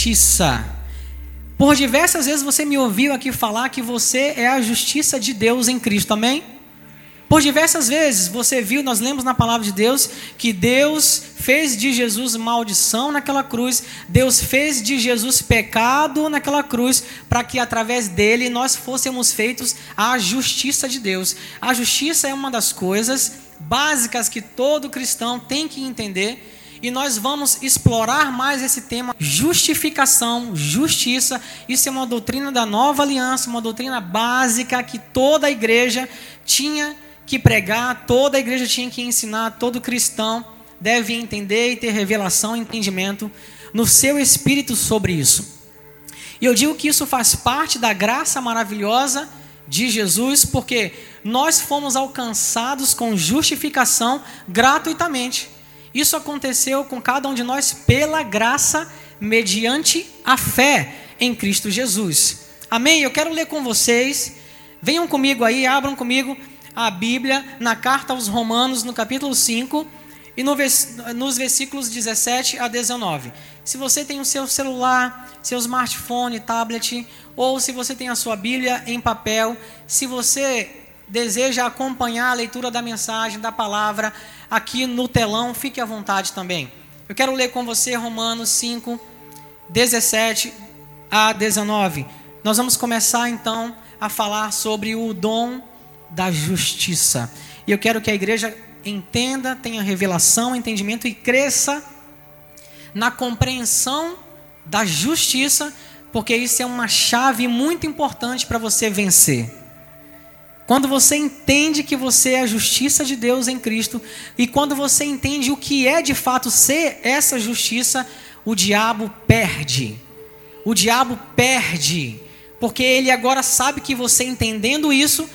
justiça. Por diversas vezes você me ouviu aqui falar que você é a justiça de Deus em Cristo, amém? Por diversas vezes você viu, nós lemos na palavra de Deus, que Deus fez de Jesus maldição naquela cruz, Deus fez de Jesus pecado naquela cruz, para que através dele nós fôssemos feitos a justiça de Deus. A justiça é uma das coisas básicas que todo cristão tem que entender. E nós vamos explorar mais esse tema justificação, justiça. Isso é uma doutrina da nova aliança, uma doutrina básica que toda a igreja tinha que pregar, toda a igreja tinha que ensinar, todo cristão deve entender e ter revelação e entendimento no seu espírito sobre isso. E eu digo que isso faz parte da graça maravilhosa de Jesus, porque nós fomos alcançados com justificação gratuitamente. Isso aconteceu com cada um de nós pela graça, mediante a fé em Cristo Jesus. Amém? Eu quero ler com vocês. Venham comigo aí, abram comigo a Bíblia na carta aos Romanos, no capítulo 5, e no nos versículos 17 a 19. Se você tem o seu celular, seu smartphone, tablet, ou se você tem a sua Bíblia em papel, se você deseja acompanhar a leitura da mensagem, da palavra, aqui no telão, fique à vontade também. Eu quero ler com você Romanos 5, 17 a 19. Nós vamos começar então a falar sobre o dom da justiça. E eu quero que a igreja entenda, tenha revelação, entendimento e cresça na compreensão da justiça, porque isso é uma chave muito importante para você vencer. Quando você entende que você é a justiça de Deus em Cristo, e quando você entende o que é de fato ser essa justiça, o diabo perde. O diabo perde, porque ele agora sabe que você entendendo isso,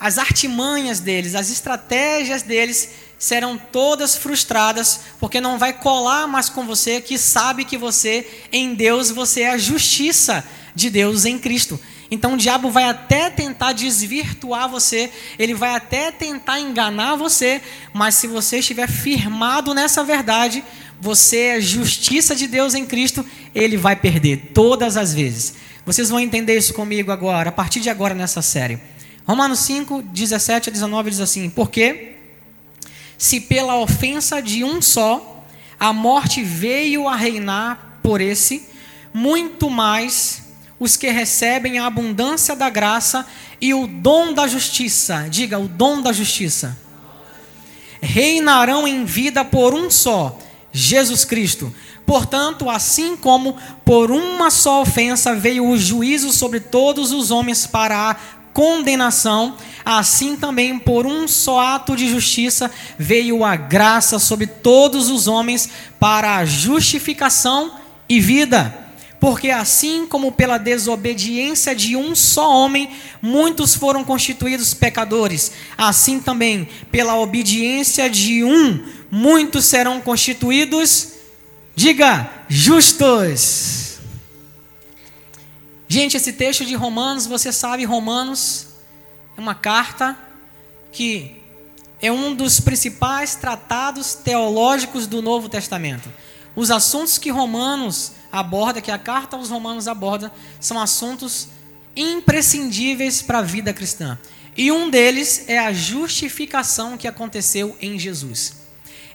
as artimanhas deles, as estratégias deles serão todas frustradas, porque não vai colar mais com você que sabe que você, em Deus, você é a justiça de Deus em Cristo. Então o diabo vai até tentar desvirtuar você, ele vai até tentar enganar você, mas se você estiver firmado nessa verdade, você é justiça de Deus em Cristo, ele vai perder todas as vezes. Vocês vão entender isso comigo agora, a partir de agora nessa série. Romanos 5, 17 a 19 diz assim: Porque se pela ofensa de um só a morte veio a reinar por esse, muito mais os que recebem a abundância da graça e o dom da justiça, diga, o dom da justiça, reinarão em vida por um só, Jesus Cristo. Portanto, assim como por uma só ofensa veio o juízo sobre todos os homens para a condenação, assim também por um só ato de justiça veio a graça sobre todos os homens para a justificação e vida. Porque assim como pela desobediência de um só homem muitos foram constituídos pecadores, assim também pela obediência de um muitos serão constituídos, diga, justos. Gente, esse texto de Romanos, você sabe, Romanos é uma carta que é um dos principais tratados teológicos do Novo Testamento. Os assuntos que Romanos aborda, que a carta aos Romanos aborda, são assuntos imprescindíveis para a vida cristã. E um deles é a justificação que aconteceu em Jesus.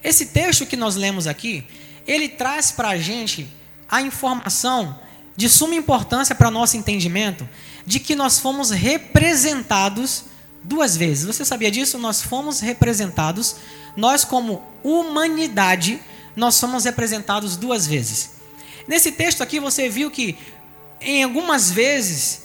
Esse texto que nós lemos aqui, ele traz para a gente a informação de suma importância para nosso entendimento de que nós fomos representados duas vezes. Você sabia disso? Nós fomos representados, nós como humanidade, nós somos representados duas vezes. Nesse texto aqui você viu que em algumas vezes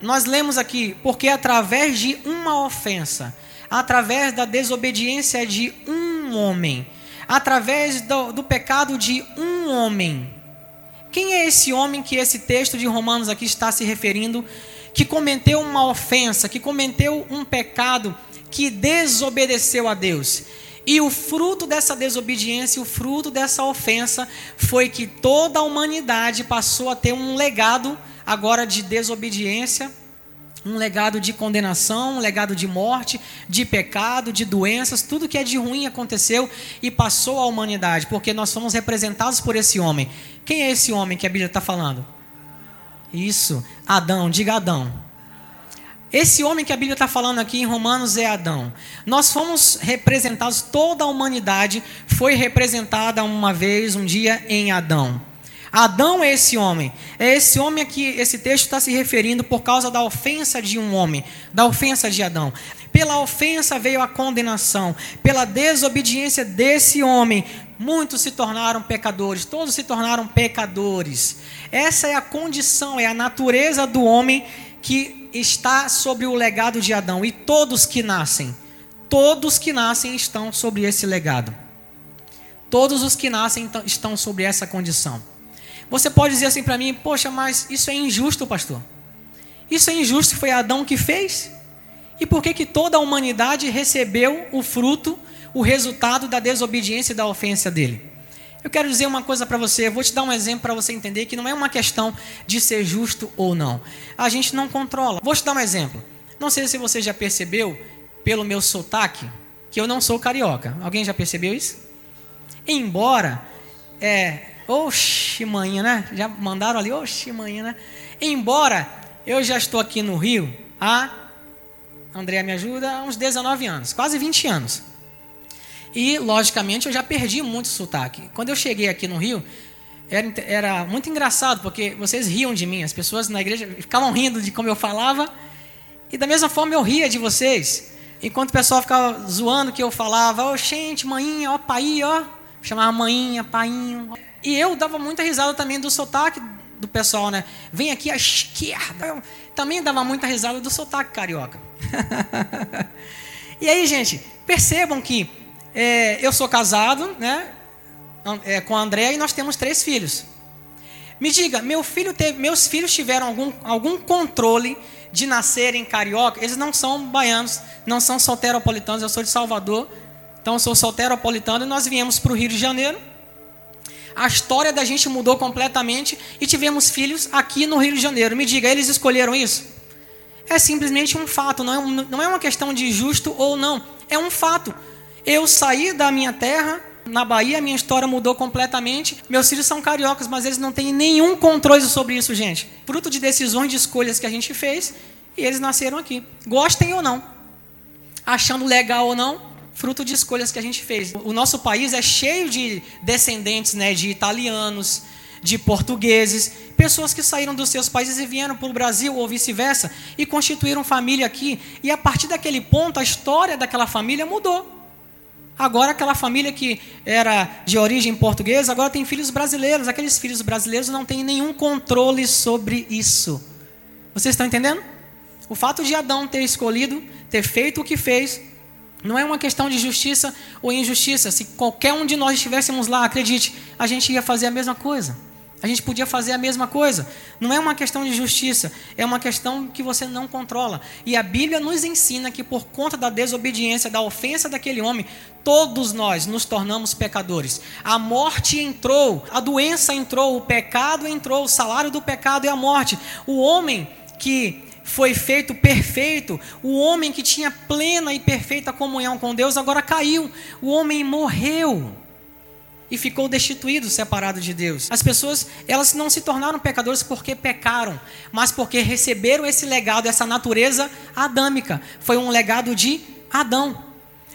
nós lemos aqui porque através de uma ofensa, através da desobediência de um homem, através do, do pecado de um homem, quem é esse homem que esse texto de Romanos aqui está se referindo, que cometeu uma ofensa, que cometeu um pecado, que desobedeceu a Deus? E o fruto dessa desobediência, o fruto dessa ofensa, foi que toda a humanidade passou a ter um legado agora de desobediência, um legado de condenação, um legado de morte, de pecado, de doenças, tudo que é de ruim aconteceu e passou à humanidade, porque nós fomos representados por esse homem. Quem é esse homem que a Bíblia está falando? Isso, Adão, diga Adão. Esse homem que a Bíblia está falando aqui em Romanos é Adão. Nós fomos representados, toda a humanidade foi representada uma vez, um dia, em Adão. Adão é esse homem. É esse homem a que esse texto está se referindo por causa da ofensa de um homem, da ofensa de Adão. Pela ofensa veio a condenação. Pela desobediência desse homem, muitos se tornaram pecadores. Todos se tornaram pecadores. Essa é a condição, é a natureza do homem que está sobre o legado de Adão. E todos que nascem, todos que nascem estão sobre esse legado. Todos os que nascem estão sobre essa condição. Você pode dizer assim para mim, poxa, mas isso é injusto, pastor. Isso é injusto, foi Adão que fez? E por que, que toda a humanidade recebeu o fruto, o resultado da desobediência e da ofensa dele? Eu quero dizer uma coisa para você, eu vou te dar um exemplo para você entender que não é uma questão de ser justo ou não. A gente não controla. Vou te dar um exemplo. Não sei se você já percebeu, pelo meu sotaque, que eu não sou carioca. Alguém já percebeu isso? Embora é, Oxi, manhã, né? Já mandaram ali, oxi, manhã, né? Embora eu já estou aqui no Rio há, André me ajuda, há uns 19 anos, quase 20 anos. E, logicamente, eu já perdi muito sotaque. Quando eu cheguei aqui no Rio, era, era muito engraçado, porque vocês riam de mim, as pessoas na igreja ficavam rindo de como eu falava, e da mesma forma eu ria de vocês. Enquanto o pessoal ficava zoando que eu falava, ó, oh, gente, manhinha, ó, pai, ó, chamava manhinha, painho. E eu dava muita risada também do sotaque do pessoal, né? Vem aqui à esquerda. Eu também dava muita risada do sotaque carioca. e aí, gente, percebam que é, eu sou casado, né? É, com a André e nós temos três filhos. Me diga, meu filho teve, meus filhos tiveram algum, algum controle de nascerem carioca? Eles não são baianos, não são solteropolitanos, eu sou de Salvador, então eu sou solteropolitano e nós viemos para o Rio de Janeiro a história da gente mudou completamente e tivemos filhos aqui no Rio de Janeiro. Me diga, eles escolheram isso? É simplesmente um fato, não é, um, não é uma questão de justo ou não. É um fato. Eu saí da minha terra, na Bahia, minha história mudou completamente. Meus filhos são cariocas, mas eles não têm nenhum controle sobre isso, gente. Fruto de decisões, de escolhas que a gente fez, e eles nasceram aqui. Gostem ou não, achando legal ou não, fruto de escolhas que a gente fez. O nosso país é cheio de descendentes né, de italianos, de portugueses, pessoas que saíram dos seus países e vieram para o Brasil ou vice-versa e constituíram família aqui. E a partir daquele ponto, a história daquela família mudou. Agora, aquela família que era de origem portuguesa, agora tem filhos brasileiros. Aqueles filhos brasileiros não têm nenhum controle sobre isso. Vocês estão entendendo? O fato de Adão ter escolhido, ter feito o que fez, não é uma questão de justiça ou injustiça. Se qualquer um de nós estivéssemos lá, acredite, a gente ia fazer a mesma coisa. A gente podia fazer a mesma coisa. Não é uma questão de justiça, é uma questão que você não controla. E a Bíblia nos ensina que por conta da desobediência, da ofensa daquele homem, todos nós nos tornamos pecadores. A morte entrou, a doença entrou, o pecado entrou, o salário do pecado é a morte. O homem que foi feito perfeito, o homem que tinha plena e perfeita comunhão com Deus agora caiu. O homem morreu e ficou destituído, separado de Deus. As pessoas, elas não se tornaram pecadores porque pecaram, mas porque receberam esse legado, essa natureza adâmica. Foi um legado de Adão.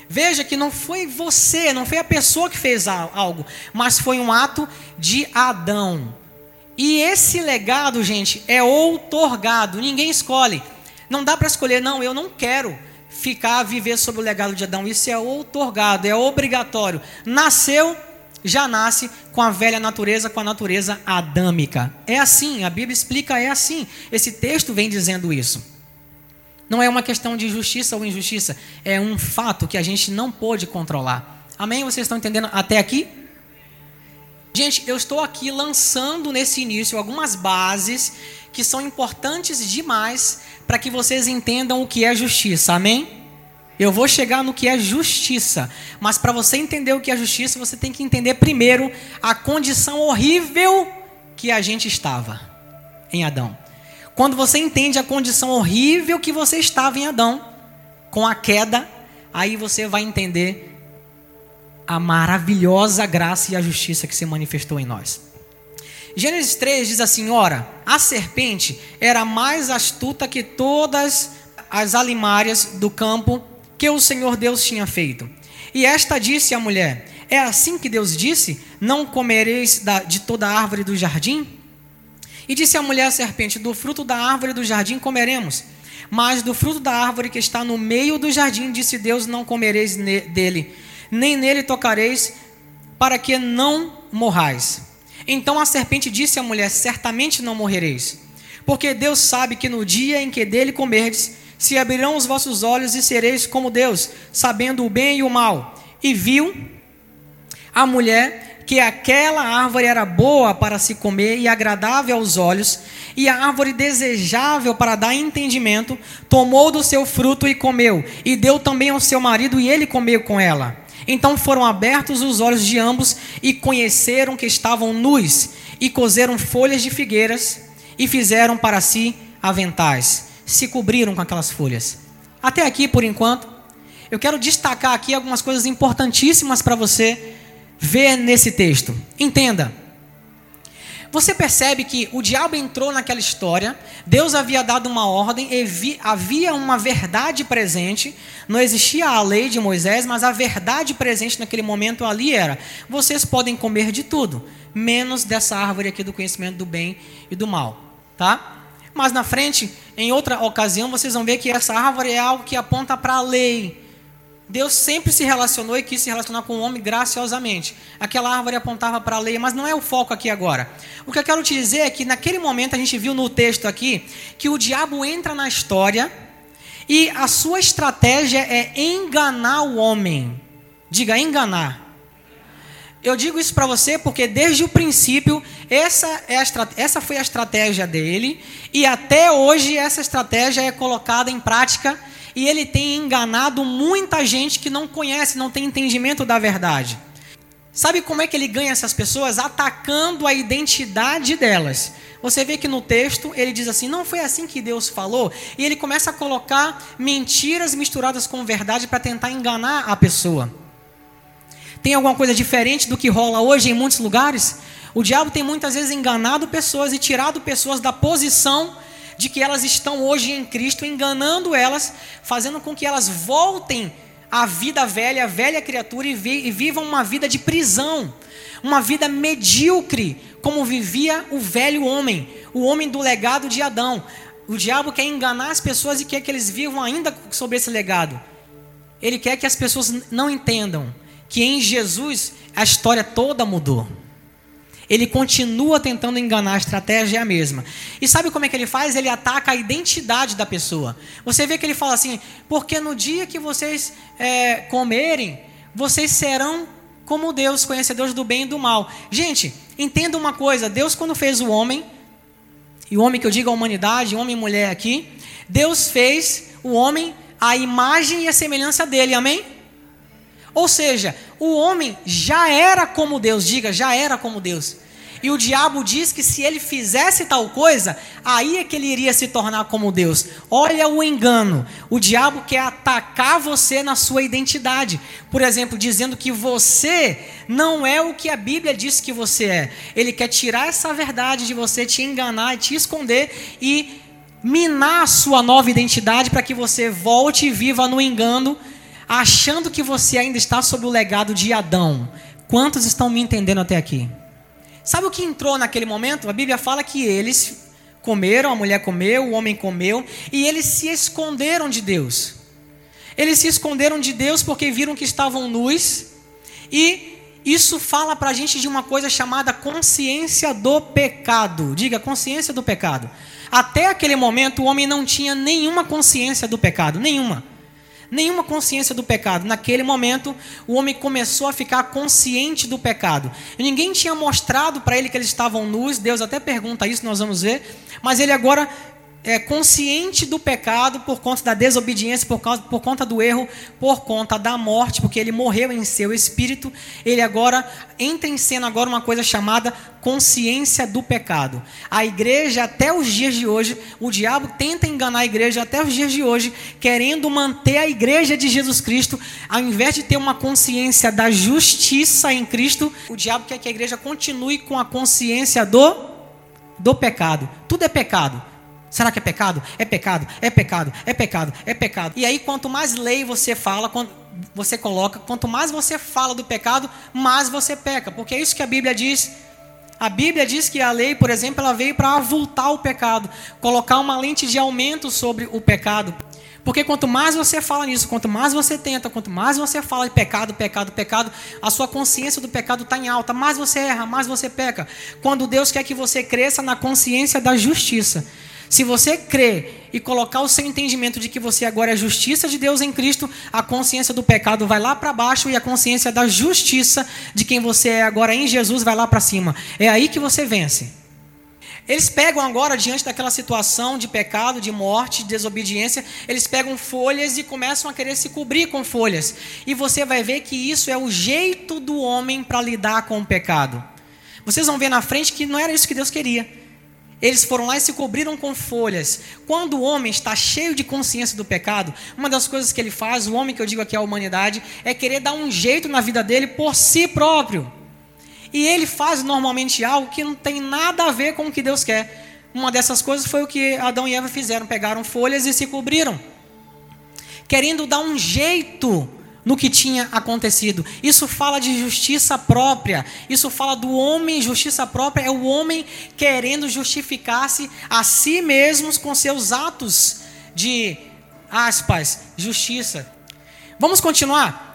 Veja que não foi você, não foi a pessoa que fez algo, mas foi um ato de Adão. E esse legado, gente, é outorgado, ninguém escolhe. Não dá para escolher, não, eu não quero ficar a viver sob o legado de Adão. Isso é outorgado, é obrigatório. Nasceu, já nasce com a velha natureza, com a natureza adâmica. É assim, a Bíblia explica, é assim. Esse texto vem dizendo isso. Não é uma questão de justiça ou injustiça, é um fato que a gente não pôde controlar. Amém? Vocês estão entendendo até aqui? Gente, eu estou aqui lançando nesse início algumas bases que são importantes demais para que vocês entendam o que é justiça. Amém? Eu vou chegar no que é justiça, mas para você entender o que é justiça, você tem que entender primeiro a condição horrível que a gente estava em Adão. Quando você entende a condição horrível que você estava em Adão, com a queda, aí você vai entender a maravilhosa graça e a justiça que se manifestou em nós. Gênesis 3 diz assim: Ora, a serpente era mais astuta que todas as alimárias do campo que o Senhor Deus tinha feito. E esta disse à mulher: É assim que Deus disse: Não comereis de toda a árvore do jardim? E disse a mulher à serpente: Do fruto da árvore do jardim comeremos. Mas do fruto da árvore que está no meio do jardim, disse Deus: Não comereis dele, nem nele tocareis, para que não morrais. Então a serpente disse à mulher: Certamente não morrereis, porque Deus sabe que no dia em que dele comerdes, se abrirão os vossos olhos e sereis como Deus, sabendo o bem e o mal. E viu a mulher que aquela árvore era boa para se comer e agradável aos olhos, e a árvore desejável para dar entendimento, tomou do seu fruto e comeu, e deu também ao seu marido, e ele comeu com ela. Então foram abertos os olhos de ambos e conheceram que estavam nus, e coseram folhas de figueiras e fizeram para si aventais. Se cobriram com aquelas folhas. Até aqui, por enquanto, eu quero destacar aqui algumas coisas importantíssimas para você ver nesse texto. Entenda. Você percebe que o diabo entrou naquela história, Deus havia dado uma ordem, havia uma verdade presente, não existia a lei de Moisés, mas a verdade presente naquele momento ali era: vocês podem comer de tudo, menos dessa árvore aqui do conhecimento do bem e do mal, tá? Mas na frente, em outra ocasião, vocês vão ver que essa árvore é algo que aponta para a lei, Deus sempre se relacionou e quis se relacionar com o homem graciosamente. Aquela árvore apontava para a lei, mas não é o foco aqui agora. O que eu quero te dizer é que naquele momento a gente viu no texto aqui que o diabo entra na história e a sua estratégia é enganar o homem. Diga, enganar. Eu digo isso para você porque desde o princípio essa, é essa foi a estratégia dele e até hoje essa estratégia é colocada em prática e ele tem enganado muita gente que não conhece, não tem entendimento da verdade. Sabe como é que ele ganha essas pessoas? Atacando a identidade delas. Você vê que no texto ele diz assim: não foi assim que Deus falou, e ele começa a colocar mentiras misturadas com verdade para tentar enganar a pessoa. Tem alguma coisa diferente do que rola hoje em muitos lugares? O diabo tem muitas vezes enganado pessoas e tirado pessoas da posição de que elas estão hoje em Cristo, enganando elas, fazendo com que elas voltem à vida velha, à velha criatura e, vi, e vivam uma vida de prisão, uma vida medíocre, como vivia o velho homem, o homem do legado de Adão. O diabo quer enganar as pessoas e quer que eles vivam ainda sobre esse legado. Ele quer que as pessoas não entendam que em Jesus a história toda mudou ele continua tentando enganar, a estratégia é a mesma. E sabe como é que ele faz? Ele ataca a identidade da pessoa. Você vê que ele fala assim: porque no dia que vocês é, comerem, vocês serão como Deus, conhecedores do bem e do mal. Gente, entenda uma coisa: Deus, quando fez o homem, e o homem que eu digo a humanidade, homem e mulher aqui, Deus fez o homem a imagem e a semelhança dele, amém? Ou seja, o homem já era como Deus, diga, já era como Deus. E o diabo diz que se ele fizesse tal coisa, aí é que ele iria se tornar como Deus. Olha o engano. O diabo quer atacar você na sua identidade. Por exemplo, dizendo que você não é o que a Bíblia diz que você é. Ele quer tirar essa verdade de você, te enganar, te esconder e minar a sua nova identidade para que você volte e viva no engano achando que você ainda está sob o legado de Adão. Quantos estão me entendendo até aqui? Sabe o que entrou naquele momento? A Bíblia fala que eles comeram, a mulher comeu, o homem comeu, e eles se esconderam de Deus. Eles se esconderam de Deus porque viram que estavam nus, e isso fala para a gente de uma coisa chamada consciência do pecado. Diga, consciência do pecado. Até aquele momento, o homem não tinha nenhuma consciência do pecado, nenhuma nenhuma consciência do pecado. Naquele momento, o homem começou a ficar consciente do pecado. E ninguém tinha mostrado para ele que eles estavam nus. Deus até pergunta isso, nós vamos ver. Mas ele agora é, consciente do pecado por conta da desobediência, por, causa, por conta do erro, por conta da morte, porque ele morreu em seu espírito, ele agora entra em cena agora uma coisa chamada consciência do pecado. A igreja até os dias de hoje, o diabo tenta enganar a igreja até os dias de hoje, querendo manter a igreja de Jesus Cristo, ao invés de ter uma consciência da justiça em Cristo, o diabo quer que a igreja continue com a consciência do do pecado. Tudo é pecado. Será que é pecado? É pecado, é pecado, é pecado, é pecado. E aí, quanto mais lei você fala, você coloca, quanto mais você fala do pecado, mais você peca. Porque é isso que a Bíblia diz. A Bíblia diz que a lei, por exemplo, ela veio para avultar o pecado, colocar uma lente de aumento sobre o pecado. Porque quanto mais você fala nisso, quanto mais você tenta, quanto mais você fala de pecado, pecado, pecado, a sua consciência do pecado está em alta, mais você erra, mais você peca. Quando Deus quer que você cresça na consciência da justiça. Se você crer e colocar o seu entendimento de que você agora é justiça de Deus em Cristo, a consciência do pecado vai lá para baixo e a consciência da justiça de quem você é agora em Jesus vai lá para cima. É aí que você vence. Eles pegam agora, diante daquela situação de pecado, de morte, de desobediência, eles pegam folhas e começam a querer se cobrir com folhas. E você vai ver que isso é o jeito do homem para lidar com o pecado. Vocês vão ver na frente que não era isso que Deus queria. Eles foram lá e se cobriram com folhas. Quando o homem está cheio de consciência do pecado, uma das coisas que ele faz, o homem que eu digo aqui é a humanidade, é querer dar um jeito na vida dele por si próprio. E ele faz normalmente algo que não tem nada a ver com o que Deus quer. Uma dessas coisas foi o que Adão e Eva fizeram: pegaram folhas e se cobriram, querendo dar um jeito no que tinha acontecido. Isso fala de justiça própria. Isso fala do homem, justiça própria é o homem querendo justificar-se a si mesmos com seus atos de aspas, justiça. Vamos continuar.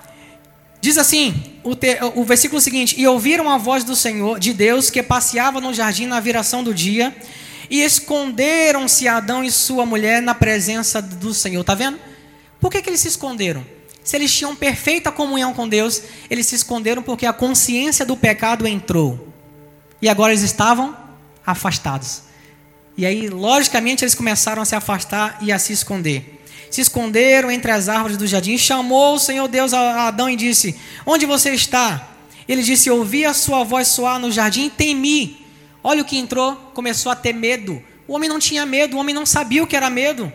Diz assim, o, te, o versículo seguinte: E ouviram a voz do Senhor, de Deus, que passeava no jardim na viração do dia, e esconderam-se Adão e sua mulher na presença do Senhor. Está vendo? Por que, que eles se esconderam? Se eles tinham perfeita comunhão com Deus, eles se esconderam porque a consciência do pecado entrou. E agora eles estavam afastados. E aí, logicamente, eles começaram a se afastar e a se esconder. Se esconderam entre as árvores do jardim. Chamou o Senhor Deus a Adão e disse: Onde você está? Ele disse: Ouvi a sua voz soar no jardim e temi. Olha o que entrou, começou a ter medo. O homem não tinha medo, o homem não sabia o que era medo.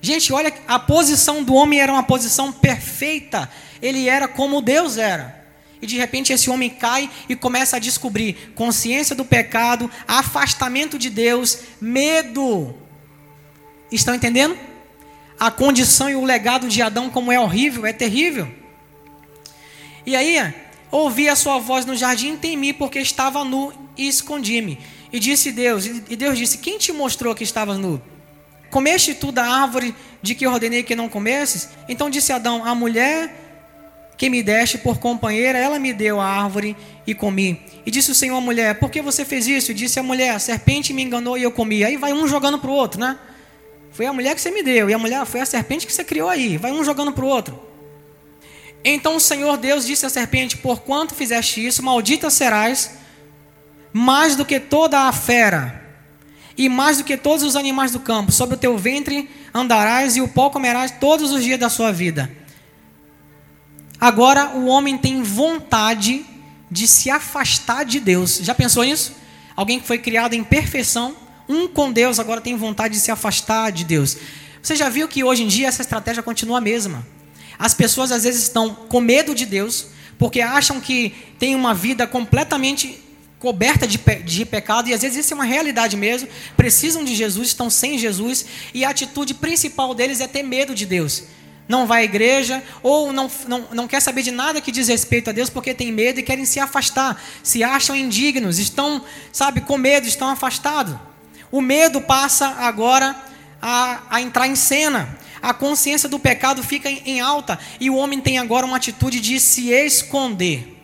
Gente, olha, a posição do homem era uma posição perfeita. Ele era como Deus era. E de repente esse homem cai e começa a descobrir consciência do pecado, afastamento de Deus, medo. Estão entendendo? A condição e o legado de Adão, como é horrível, é terrível. E aí, ouvi a sua voz no jardim, temi, porque estava nu e escondi-me. E disse Deus, e Deus disse: Quem te mostrou que estavas nu? Comeste tu da árvore de que ordenei que não comesses? Então disse Adão: A mulher que me deste por companheira, ela me deu a árvore e comi. E disse o Senhor à mulher: Por que você fez isso? E disse a mulher: A serpente me enganou e eu comi. Aí vai um jogando para o outro, né? Foi a mulher que você me deu, e a mulher foi a serpente que você criou aí. Vai um jogando para o outro. Então o Senhor Deus disse à serpente: Por quanto fizeste isso, maldita serás, mais do que toda a fera e mais do que todos os animais do campo, sobre o teu ventre andarás e o pó comerás todos os dias da sua vida. Agora o homem tem vontade de se afastar de Deus. Já pensou nisso? Alguém que foi criado em perfeição, um com Deus, agora tem vontade de se afastar de Deus. Você já viu que hoje em dia essa estratégia continua a mesma? As pessoas às vezes estão com medo de Deus, porque acham que tem uma vida completamente coberta de, de pecado, e às vezes isso é uma realidade mesmo, precisam de Jesus, estão sem Jesus, e a atitude principal deles é ter medo de Deus. Não vai à igreja, ou não, não, não quer saber de nada que diz respeito a Deus, porque tem medo e querem se afastar, se acham indignos, estão, sabe, com medo, estão afastados. O medo passa agora a, a entrar em cena. A consciência do pecado fica em, em alta, e o homem tem agora uma atitude de se esconder.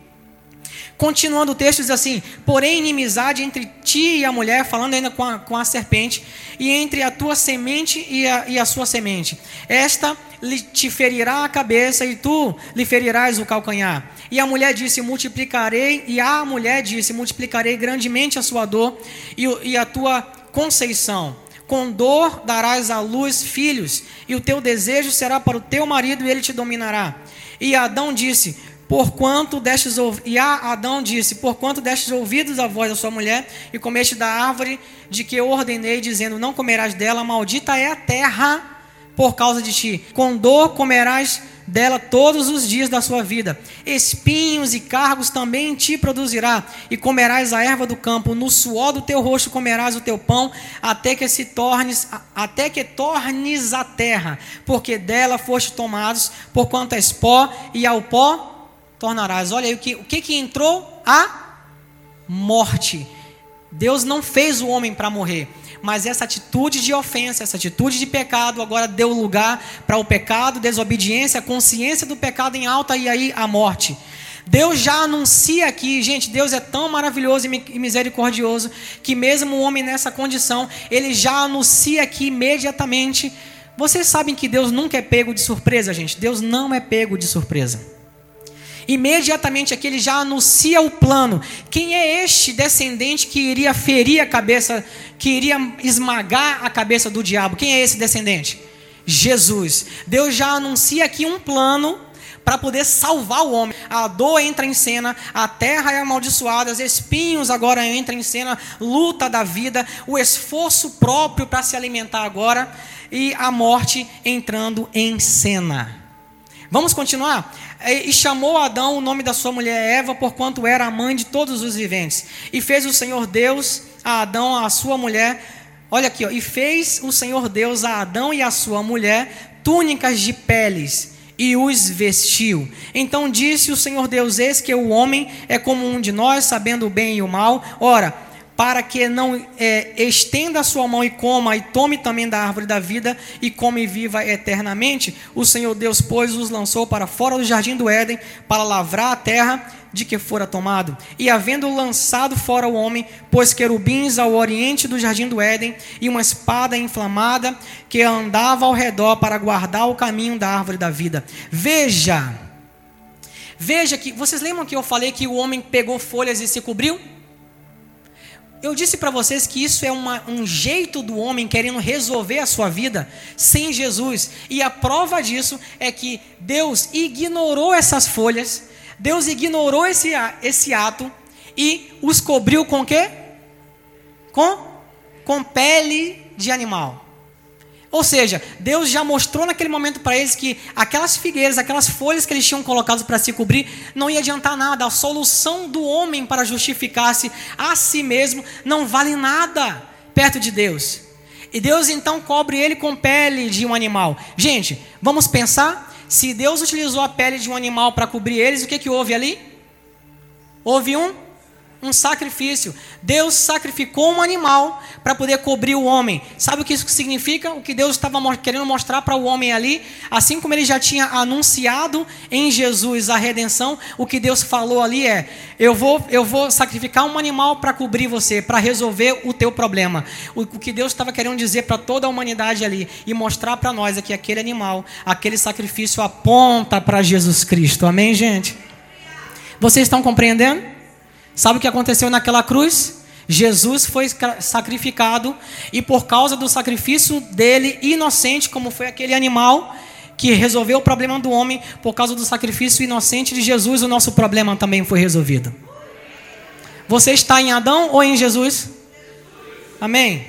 Continuando o texto, diz assim: Porém, inimizade entre ti e a mulher, falando ainda com a, com a serpente, e entre a tua semente e a, e a sua semente. Esta lhe, te ferirá a cabeça, e tu lhe ferirás o calcanhar. E a mulher disse: Multiplicarei, e a mulher disse: Multiplicarei grandemente a sua dor e, e a tua conceição. Com dor darás à luz filhos, e o teu desejo será para o teu marido, e ele te dominará. E Adão disse: Porquanto destes e Adão disse: Porquanto destes ouvidos a voz da sua mulher e comeste da árvore de que eu ordenei, dizendo: Não comerás dela, maldita é a terra por causa de ti. Com dor comerás dela todos os dias da sua vida. Espinhos e cargos também te produzirá, e comerás a erva do campo, no suor do teu rosto comerás o teu pão, até que se tornes, até que tornes a terra, porque dela foste tomados, porquanto és pó, e ao pó tornarás. Olha aí o que, o que, que entrou? A morte. Deus não fez o homem para morrer mas essa atitude de ofensa, essa atitude de pecado agora deu lugar para o pecado, desobediência, consciência do pecado em alta e aí a morte. Deus já anuncia aqui, gente, Deus é tão maravilhoso e misericordioso que mesmo o homem nessa condição, ele já anuncia aqui imediatamente. Vocês sabem que Deus nunca é pego de surpresa, gente. Deus não é pego de surpresa. Imediatamente aqui ele já anuncia o plano. Quem é este descendente que iria ferir a cabeça, que iria esmagar a cabeça do diabo? Quem é esse descendente? Jesus. Deus já anuncia aqui um plano para poder salvar o homem. A dor entra em cena, a terra é amaldiçoada, os espinhos agora entram em cena, luta da vida, o esforço próprio para se alimentar agora e a morte entrando em cena. Vamos continuar? E chamou Adão o nome da sua mulher Eva, porquanto era a mãe de todos os viventes. E fez o Senhor Deus a Adão, a sua mulher. Olha aqui, ó, e fez o Senhor Deus a Adão e a sua mulher túnicas de peles e os vestiu. Então disse o Senhor Deus: Eis que o homem é como um de nós, sabendo o bem e o mal. Ora, para que não é, estenda a sua mão e coma, e tome também da árvore da vida, e come e viva eternamente, o Senhor Deus, pois, os lançou para fora do jardim do Éden, para lavrar a terra de que fora tomado. E havendo lançado fora o homem, pôs querubins ao oriente do jardim do Éden, e uma espada inflamada que andava ao redor para guardar o caminho da árvore da vida. Veja, veja que, vocês lembram que eu falei que o homem pegou folhas e se cobriu? Eu disse para vocês que isso é uma, um jeito do homem querendo resolver a sua vida sem Jesus. E a prova disso é que Deus ignorou essas folhas, Deus ignorou esse, esse ato e os cobriu com quê? Com, com pele de animal. Ou seja, Deus já mostrou naquele momento para eles que aquelas figueiras, aquelas folhas que eles tinham colocado para se cobrir, não ia adiantar nada. A solução do homem para justificar-se a si mesmo não vale nada perto de Deus. E Deus então cobre ele com pele de um animal. Gente, vamos pensar: se Deus utilizou a pele de um animal para cobrir eles, o que, que houve ali? Houve um um sacrifício. Deus sacrificou um animal para poder cobrir o homem. Sabe o que isso significa? O que Deus estava querendo mostrar para o homem ali, assim como ele já tinha anunciado em Jesus a redenção, o que Deus falou ali é: eu vou, eu vou sacrificar um animal para cobrir você, para resolver o teu problema. O, o que Deus estava querendo dizer para toda a humanidade ali e mostrar para nós é que aquele animal, aquele sacrifício aponta para Jesus Cristo. Amém, gente? Vocês estão compreendendo? Sabe o que aconteceu naquela cruz? Jesus foi sacrificado e por causa do sacrifício dele, inocente, como foi aquele animal que resolveu o problema do homem, por causa do sacrifício inocente de Jesus, o nosso problema também foi resolvido. Você está em Adão ou em Jesus? Amém?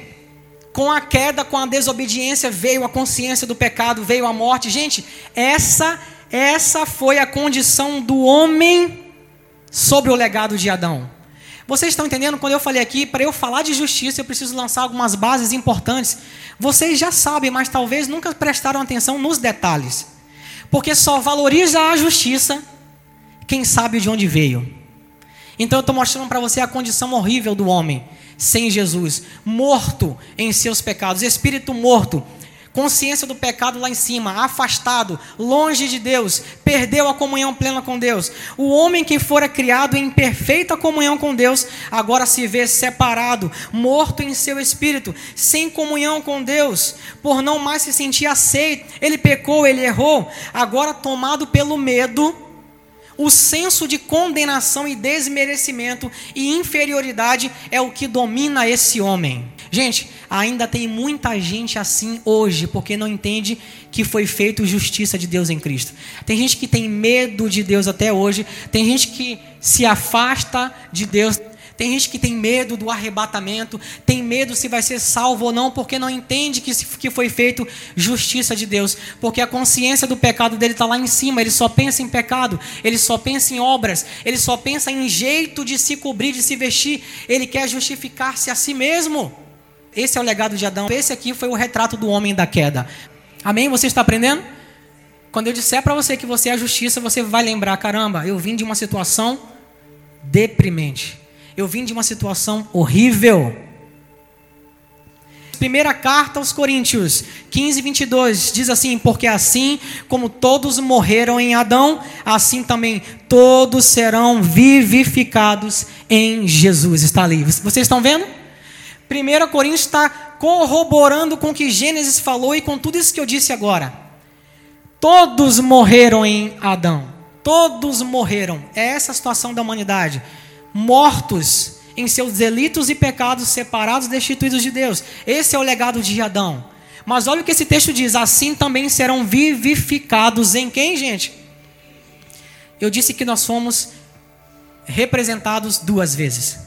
Com a queda, com a desobediência, veio a consciência do pecado, veio a morte. Gente, essa, essa foi a condição do homem sobre o legado de Adão. Vocês estão entendendo? Quando eu falei aqui, para eu falar de justiça, eu preciso lançar algumas bases importantes. Vocês já sabem, mas talvez nunca prestaram atenção nos detalhes. Porque só valoriza a justiça quem sabe de onde veio. Então eu estou mostrando para você a condição horrível do homem sem Jesus, morto em seus pecados, espírito morto, consciência do pecado lá em cima, afastado, longe de Deus, perdeu a comunhão plena com Deus. O homem que fora criado em perfeita comunhão com Deus, agora se vê separado, morto em seu espírito, sem comunhão com Deus, por não mais se sentir aceito. Ele pecou, ele errou, agora tomado pelo medo. O senso de condenação e desmerecimento e inferioridade é o que domina esse homem. Gente, ainda tem muita gente assim hoje, porque não entende que foi feito justiça de Deus em Cristo. Tem gente que tem medo de Deus até hoje, tem gente que se afasta de Deus. Tem gente que tem medo do arrebatamento, tem medo se vai ser salvo ou não, porque não entende que, que foi feito justiça de Deus, porque a consciência do pecado dele está lá em cima, ele só pensa em pecado, ele só pensa em obras, ele só pensa em jeito de se cobrir, de se vestir, ele quer justificar-se a si mesmo. Esse é o legado de Adão. Esse aqui foi o retrato do homem da queda. Amém? Você está aprendendo? Quando eu disser para você que você é a justiça, você vai lembrar: caramba, eu vim de uma situação deprimente. Eu vim de uma situação horrível. Primeira carta aos Coríntios 15, 22 diz assim: Porque assim como todos morreram em Adão, assim também todos serão vivificados em Jesus. Está ali. Vocês estão vendo? 1 Coríntios está corroborando com o que Gênesis falou e com tudo isso que eu disse agora. Todos morreram em Adão. Todos morreram. É essa a situação da humanidade. Mortos em seus delitos e pecados, separados, destituídos de Deus. Esse é o legado de Adão. Mas olha o que esse texto diz: assim também serão vivificados em quem, gente? Eu disse que nós fomos representados duas vezes.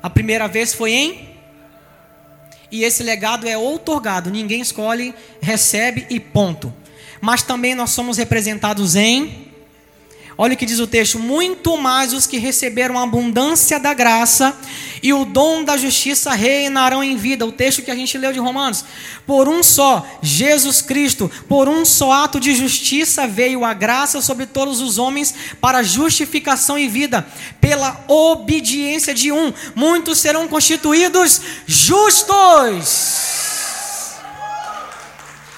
A primeira vez foi em e esse legado é outorgado, ninguém escolhe, recebe e ponto. Mas também nós somos representados em Olha o que diz o texto: muito mais os que receberam a abundância da graça e o dom da justiça reinarão em vida. O texto que a gente leu de Romanos. Por um só, Jesus Cristo, por um só ato de justiça veio a graça sobre todos os homens para justificação e vida. Pela obediência de um, muitos serão constituídos justos.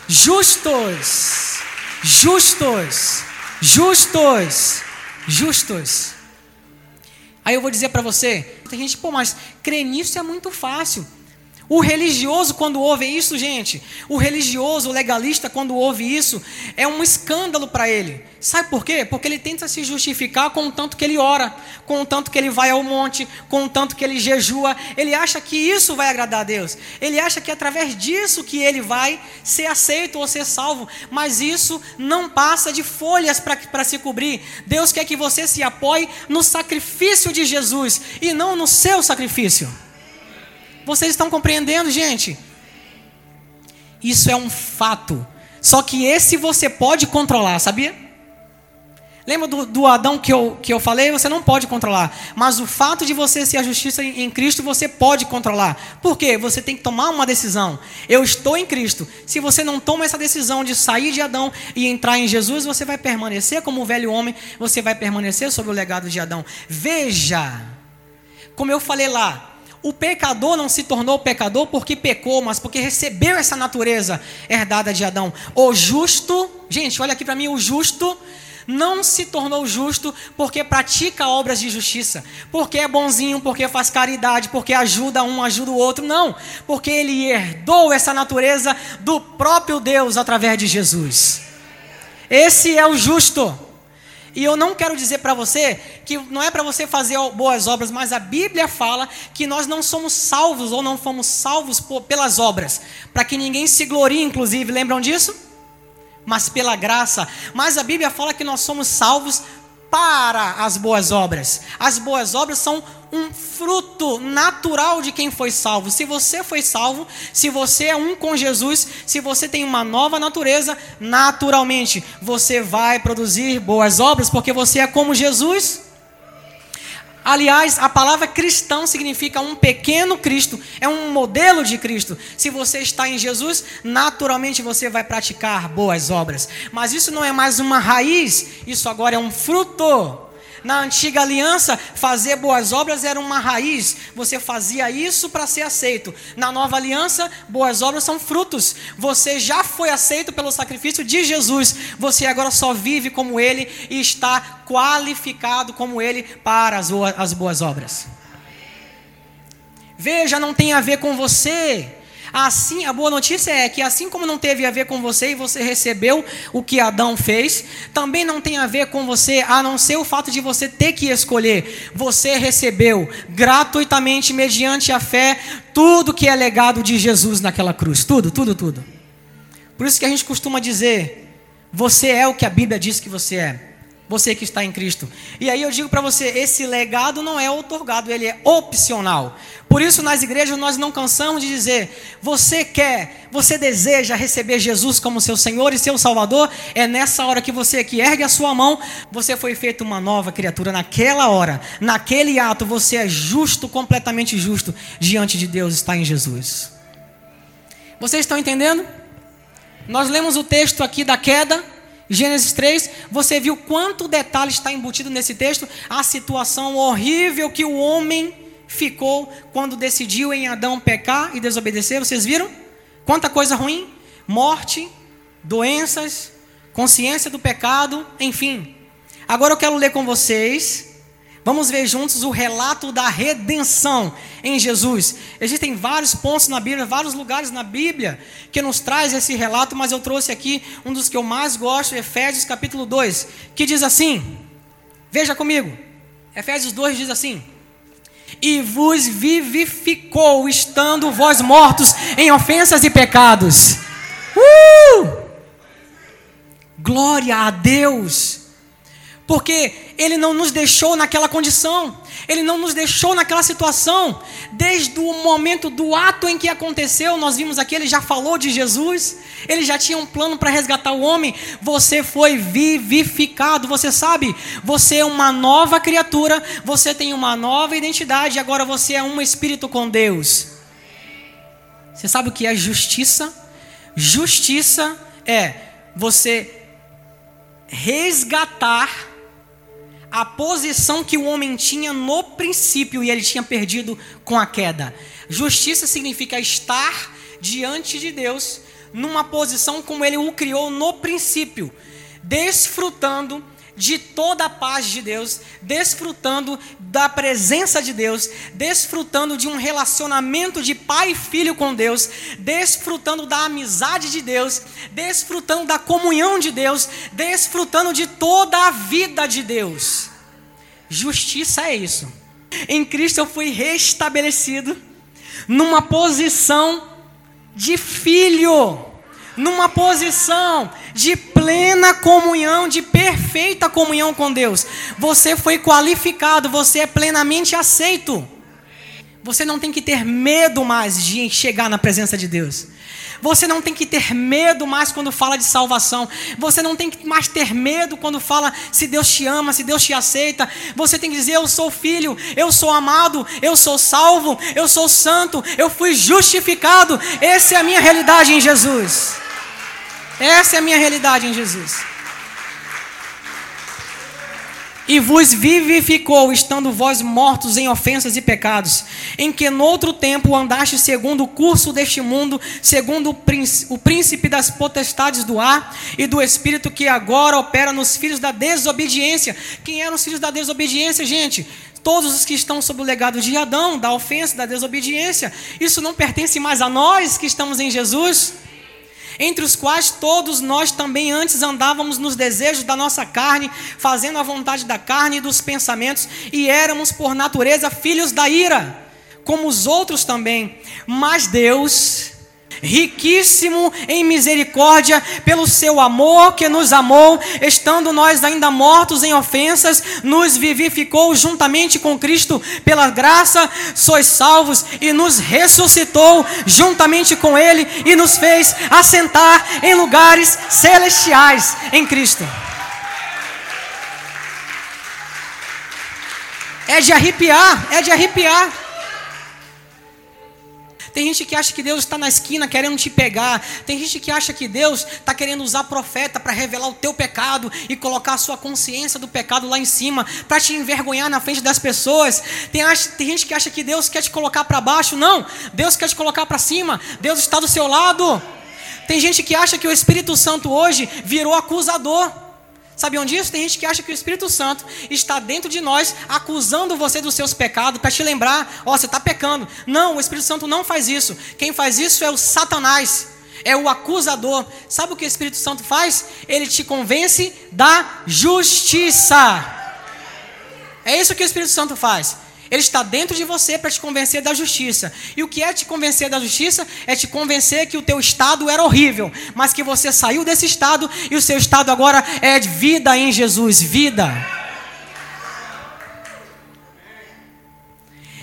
Justos. Justos justos, justos. Aí eu vou dizer para você, tem gente, pô, mas crer nisso é muito fácil. O religioso, quando ouve isso, gente, o religioso, o legalista, quando ouve isso, é um escândalo para ele. Sabe por quê? Porque ele tenta se justificar com o tanto que ele ora, com o tanto que ele vai ao monte, com o tanto que ele jejua. Ele acha que isso vai agradar a Deus. Ele acha que é através disso que ele vai ser aceito ou ser salvo. Mas isso não passa de folhas para se cobrir. Deus quer que você se apoie no sacrifício de Jesus e não no seu sacrifício. Vocês estão compreendendo, gente? Isso é um fato. Só que esse você pode controlar, sabia? Lembra do, do, Adão que eu, que eu falei? Você não pode controlar. Mas o fato de você ser a justiça em, em Cristo, você pode controlar. Por quê? Você tem que tomar uma decisão. Eu estou em Cristo. Se você não toma essa decisão de sair de Adão e entrar em Jesus, você vai permanecer como o velho homem, você vai permanecer sob o legado de Adão. Veja, como eu falei lá, o pecador não se tornou pecador porque pecou, mas porque recebeu essa natureza herdada de Adão. O justo, gente, olha aqui para mim, o justo não se tornou justo porque pratica obras de justiça, porque é bonzinho, porque faz caridade, porque ajuda um, ajuda o outro. Não, porque ele herdou essa natureza do próprio Deus através de Jesus. Esse é o justo. E eu não quero dizer para você que não é para você fazer boas obras, mas a Bíblia fala que nós não somos salvos ou não fomos salvos por, pelas obras, para que ninguém se glorie, inclusive, lembram disso? Mas pela graça. Mas a Bíblia fala que nós somos salvos para as boas obras. As boas obras são um fruto natural de quem foi salvo. Se você foi salvo, se você é um com Jesus, se você tem uma nova natureza, naturalmente você vai produzir boas obras, porque você é como Jesus. Aliás, a palavra cristão significa um pequeno Cristo, é um modelo de Cristo. Se você está em Jesus, naturalmente você vai praticar boas obras. Mas isso não é mais uma raiz, isso agora é um fruto. Na antiga aliança, fazer boas obras era uma raiz. Você fazia isso para ser aceito. Na nova aliança, boas obras são frutos. Você já foi aceito pelo sacrifício de Jesus. Você agora só vive como ele e está qualificado como ele para as boas obras. Veja, não tem a ver com você. Assim, a boa notícia é que assim como não teve a ver com você e você recebeu o que Adão fez, também não tem a ver com você, a não ser o fato de você ter que escolher. Você recebeu gratuitamente mediante a fé tudo que é legado de Jesus naquela cruz, tudo, tudo, tudo. Por isso que a gente costuma dizer: você é o que a Bíblia diz que você é. Você que está em Cristo. E aí eu digo para você, esse legado não é otorgado, ele é opcional. Por isso nas igrejas nós não cansamos de dizer: você quer, você deseja receber Jesus como seu Senhor e seu Salvador? É nessa hora que você que ergue a sua mão, você foi feito uma nova criatura naquela hora, naquele ato, você é justo, completamente justo diante de Deus, está em Jesus. Vocês estão entendendo? Nós lemos o texto aqui da queda, Gênesis 3, você viu quanto detalhe está embutido nesse texto? A situação horrível que o homem ficou quando decidiu em Adão pecar e desobedecer. Vocês viram? Quanta coisa ruim: morte, doenças, consciência do pecado, enfim. Agora eu quero ler com vocês Vamos ver juntos o relato da redenção em Jesus. Existem vários pontos na Bíblia, vários lugares na Bíblia que nos traz esse relato, mas eu trouxe aqui um dos que eu mais gosto, Efésios capítulo 2, que diz assim: Veja comigo. Efésios 2 diz assim: E vos vivificou, estando vós mortos em ofensas e pecados. Uh! Glória a Deus! Porque Ele não nos deixou naquela condição, Ele não nos deixou naquela situação, desde o momento do ato em que aconteceu, nós vimos aqui, Ele já falou de Jesus, Ele já tinha um plano para resgatar o homem, você foi vivificado, você sabe, você é uma nova criatura, você tem uma nova identidade, agora você é um espírito com Deus. Você sabe o que é justiça? Justiça é você resgatar a posição que o homem tinha no princípio e ele tinha perdido com a queda. Justiça significa estar diante de Deus numa posição como ele o criou no princípio, desfrutando de toda a paz de Deus, desfrutando da presença de Deus, desfrutando de um relacionamento de pai e filho com Deus, desfrutando da amizade de Deus, desfrutando da comunhão de Deus, desfrutando de toda a vida de Deus. Justiça é isso. Em Cristo eu fui restabelecido numa posição de filho numa posição de plena comunhão, de perfeita comunhão com Deus. Você foi qualificado, você é plenamente aceito. Você não tem que ter medo mais de chegar na presença de Deus. Você não tem que ter medo mais quando fala de salvação. Você não tem que mais ter medo quando fala se Deus te ama, se Deus te aceita. Você tem que dizer: Eu sou filho, eu sou amado, eu sou salvo, eu sou santo, eu fui justificado. Essa é a minha realidade em Jesus. Essa é a minha realidade em Jesus. E vos vivificou, estando vós mortos em ofensas e pecados, em que noutro tempo andaste segundo o curso deste mundo, segundo o príncipe das potestades do ar e do espírito que agora opera nos filhos da desobediência. Quem eram os filhos da desobediência, gente? Todos os que estão sob o legado de Adão, da ofensa, da desobediência. Isso não pertence mais a nós que estamos em Jesus entre os quais todos nós também antes andávamos nos desejos da nossa carne, fazendo a vontade da carne e dos pensamentos, e éramos por natureza filhos da ira, como os outros também. Mas Deus, riquíssimo em misericórdia, pelo seu amor que nos amou, estando nós ainda mortos em ofensas, nos vivificou juntamente com Cristo, pela graça sois salvos, e nos ressuscitou juntamente com Ele, e nos fez assentar em lugares celestiais em Cristo. É de arrepiar, é de arrepiar. Tem gente que acha que Deus está na esquina querendo te pegar. Tem gente que acha que Deus está querendo usar profeta para revelar o teu pecado e colocar a sua consciência do pecado lá em cima, para te envergonhar na frente das pessoas. Tem, tem gente que acha que Deus quer te colocar para baixo. Não, Deus quer te colocar para cima. Deus está do seu lado. Tem gente que acha que o Espírito Santo hoje virou acusador. Sabiam disso? Tem gente que acha que o Espírito Santo está dentro de nós, acusando você dos seus pecados, para te lembrar, ó, oh, você está pecando. Não, o Espírito Santo não faz isso. Quem faz isso é o Satanás, é o acusador. Sabe o que o Espírito Santo faz? Ele te convence da justiça. É isso que o Espírito Santo faz. Ele está dentro de você para te convencer da justiça. E o que é te convencer da justiça? É te convencer que o teu estado era horrível, mas que você saiu desse estado e o seu estado agora é de vida em Jesus, vida.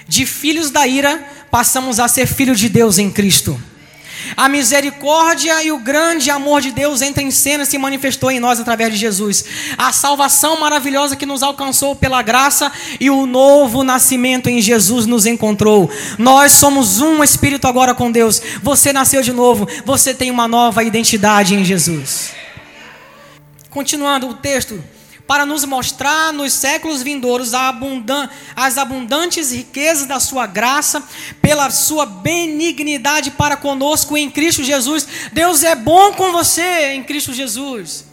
De filhos da ira, passamos a ser filhos de Deus em Cristo. A misericórdia e o grande amor de Deus entra em cena e se manifestou em nós através de Jesus. A salvação maravilhosa que nos alcançou pela graça e o novo nascimento em Jesus nos encontrou. Nós somos um espírito agora com Deus. Você nasceu de novo, você tem uma nova identidade em Jesus. Continuando o texto, para nos mostrar nos séculos vindouros abundan as abundantes riquezas da sua graça, pela sua benignidade para conosco em Cristo Jesus. Deus é bom com você em Cristo Jesus.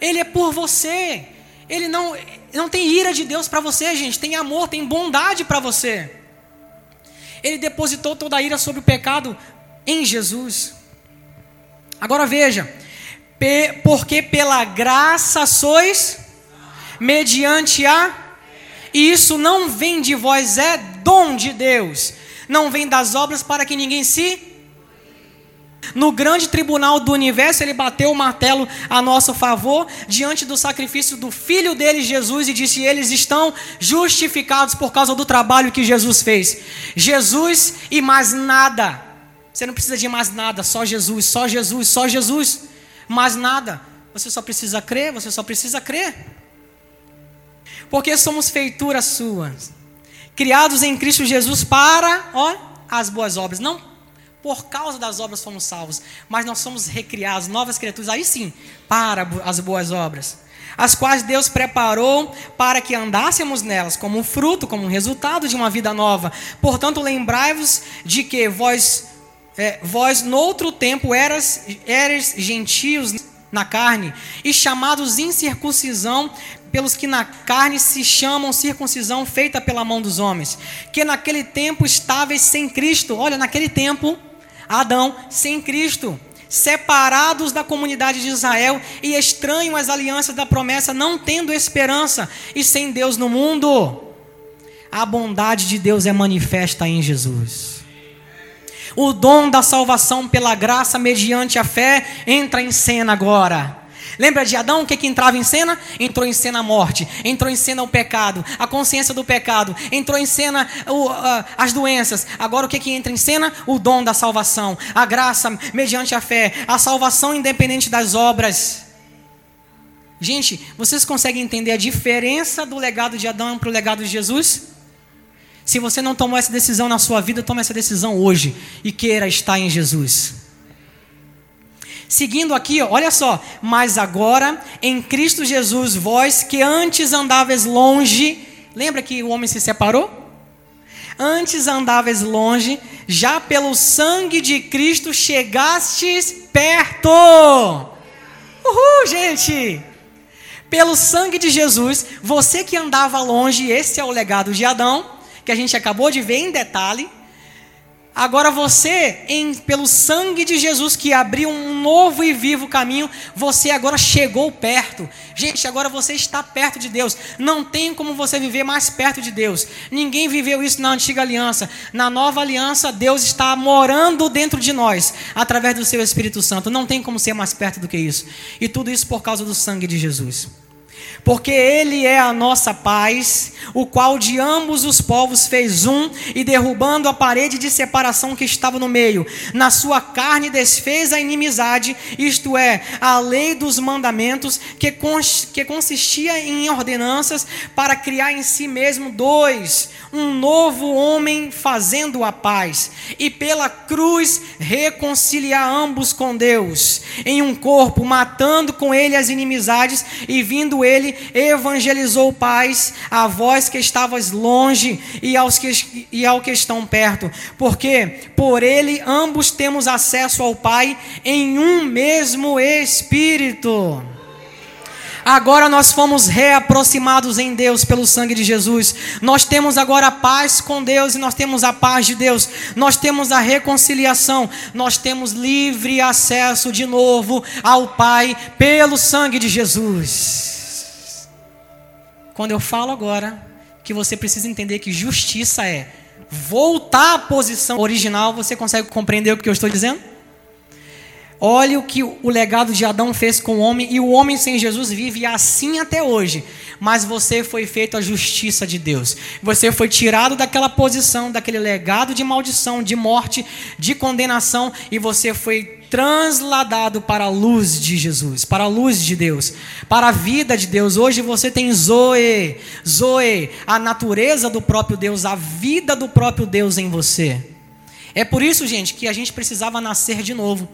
Ele é por você. Ele não, não tem ira de Deus para você, gente. Tem amor, tem bondade para você. Ele depositou toda a ira sobre o pecado em Jesus. Agora veja, porque pela graça sois mediante a. E isso não vem de vós, é dom de Deus. Não vem das obras para que ninguém se. No grande tribunal do universo, ele bateu o martelo a nosso favor, diante do sacrifício do filho dele, Jesus, e disse: Eles estão justificados por causa do trabalho que Jesus fez. Jesus e mais nada. Você não precisa de mais nada, só Jesus, só Jesus, só Jesus. Mais nada. Você só precisa crer, você só precisa crer. Porque somos feituras suas, criados em Cristo Jesus para, ó, as boas obras. Não por causa das obras fomos salvos, mas nós somos recriados, novas criaturas, aí sim, para as boas obras, as quais Deus preparou para que andássemos nelas, como um fruto, como um resultado de uma vida nova. Portanto, lembrai-vos de que vós, é, vós no outro tempo eras, eras gentios na carne e chamados incircuncisão pelos que na carne se chamam circuncisão feita pela mão dos homens, que naquele tempo estáveis sem Cristo. Olha, naquele tempo, Adão sem Cristo, separados da comunidade de Israel e estranhos às alianças da promessa, não tendo esperança e sem Deus no mundo. A bondade de Deus é manifesta em Jesus. O dom da salvação pela graça mediante a fé entra em cena agora. Lembra de Adão? O que, que entrava em cena? Entrou em cena a morte, entrou em cena o pecado, a consciência do pecado, entrou em cena o, uh, as doenças. Agora o que, que entra em cena? O dom da salvação, a graça mediante a fé, a salvação independente das obras. Gente, vocês conseguem entender a diferença do legado de Adão para o legado de Jesus? Se você não tomou essa decisão na sua vida, tome essa decisão hoje e queira estar em Jesus. Seguindo aqui, olha só. Mas agora, em Cristo Jesus, vós que antes andavas longe. Lembra que o homem se separou? Antes andavas longe, já pelo sangue de Cristo chegastes perto. Uhul, gente! Pelo sangue de Jesus, você que andava longe, esse é o legado de Adão, que a gente acabou de ver em detalhe Agora você, em, pelo sangue de Jesus que abriu um novo e vivo caminho, você agora chegou perto. Gente, agora você está perto de Deus. Não tem como você viver mais perto de Deus. Ninguém viveu isso na antiga aliança. Na nova aliança, Deus está morando dentro de nós, através do seu Espírito Santo. Não tem como ser mais perto do que isso. E tudo isso por causa do sangue de Jesus porque Ele é a nossa paz, o qual de ambos os povos fez um, e derrubando a parede de separação que estava no meio, na sua carne desfez a inimizade, isto é, a lei dos mandamentos, que, que consistia em ordenanças para criar em si mesmo dois, um novo homem fazendo a paz, e pela cruz reconciliar ambos com Deus, em um corpo, matando com ele as inimizades, e vindo ele evangelizou paz a vós que estavas longe e aos que, e ao que estão perto, porque por ele ambos temos acesso ao Pai em um mesmo Espírito. Agora nós fomos reaproximados em Deus pelo sangue de Jesus. Nós temos agora a paz com Deus e nós temos a paz de Deus. Nós temos a reconciliação. Nós temos livre acesso de novo ao Pai pelo sangue de Jesus. Quando eu falo agora que você precisa entender que justiça é voltar à posição original, você consegue compreender o que eu estou dizendo? Olhe o que o legado de Adão fez com o homem, e o homem sem Jesus vive assim até hoje. Mas você foi feito a justiça de Deus. Você foi tirado daquela posição, daquele legado de maldição, de morte, de condenação, e você foi transladado para a luz de Jesus, para a luz de Deus, para a vida de Deus. Hoje você tem Zoe, Zoe, a natureza do próprio Deus, a vida do próprio Deus em você. É por isso, gente, que a gente precisava nascer de novo.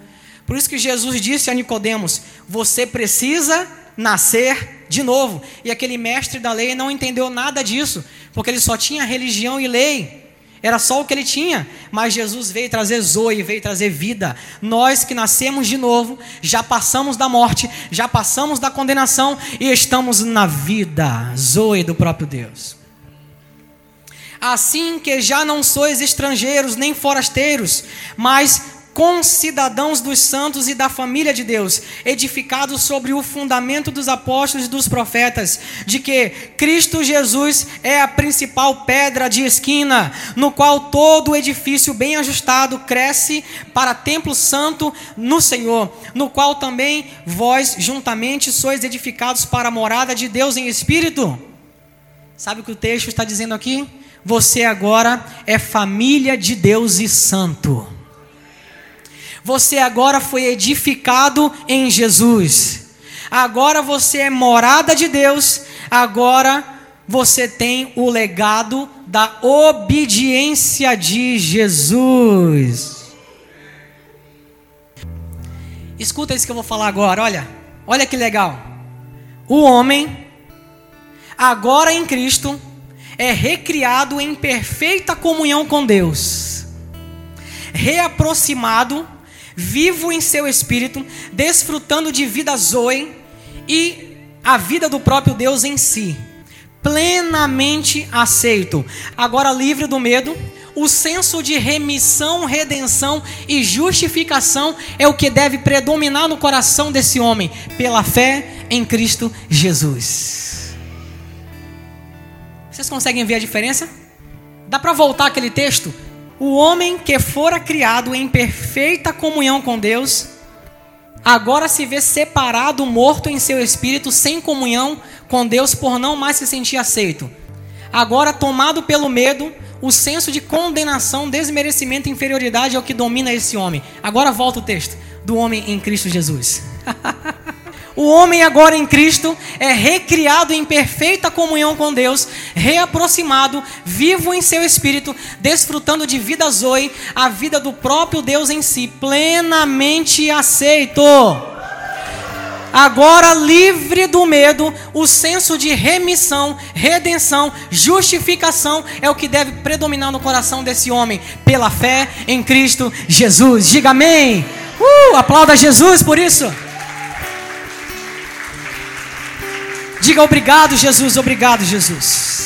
Por isso que Jesus disse a Nicodemos: "Você precisa nascer de novo". E aquele mestre da lei não entendeu nada disso, porque ele só tinha religião e lei. Era só o que ele tinha, mas Jesus veio trazer zoe, veio trazer vida. Nós que nascemos de novo, já passamos da morte, já passamos da condenação e estamos na vida, zoe do próprio Deus. Assim que já não sois estrangeiros nem forasteiros, mas concidadãos dos santos e da família de Deus, edificados sobre o fundamento dos apóstolos e dos profetas, de que Cristo Jesus é a principal pedra de esquina, no qual todo edifício bem ajustado cresce para templo santo no Senhor, no qual também vós juntamente sois edificados para a morada de Deus em espírito. Sabe o que o texto está dizendo aqui? Você agora é família de Deus e santo. Você agora foi edificado em Jesus. Agora você é morada de Deus. Agora você tem o legado da obediência de Jesus. Escuta isso que eu vou falar agora, olha. Olha que legal. O homem, agora em Cristo, é recriado em perfeita comunhão com Deus, reaproximado vivo em seu espírito, desfrutando de vida zoe e a vida do próprio Deus em si. Plenamente aceito. Agora livre do medo, o senso de remissão, redenção e justificação é o que deve predominar no coração desse homem, pela fé em Cristo Jesus. Vocês conseguem ver a diferença? Dá para voltar aquele texto? O homem que fora criado em perfeita comunhão com Deus, agora se vê separado, morto em seu espírito, sem comunhão com Deus, por não mais se sentir aceito. Agora, tomado pelo medo, o senso de condenação, desmerecimento e inferioridade é o que domina esse homem. Agora volta o texto do homem em Cristo Jesus. O homem agora em Cristo é recriado em perfeita comunhão com Deus, reaproximado, vivo em seu espírito, desfrutando de vida zoe, a vida do próprio Deus em si, plenamente aceito. Agora livre do medo, o senso de remissão, redenção, justificação é o que deve predominar no coração desse homem, pela fé em Cristo Jesus. Diga amém. Uh, aplauda Jesus por isso. Diga obrigado, Jesus, obrigado, Jesus.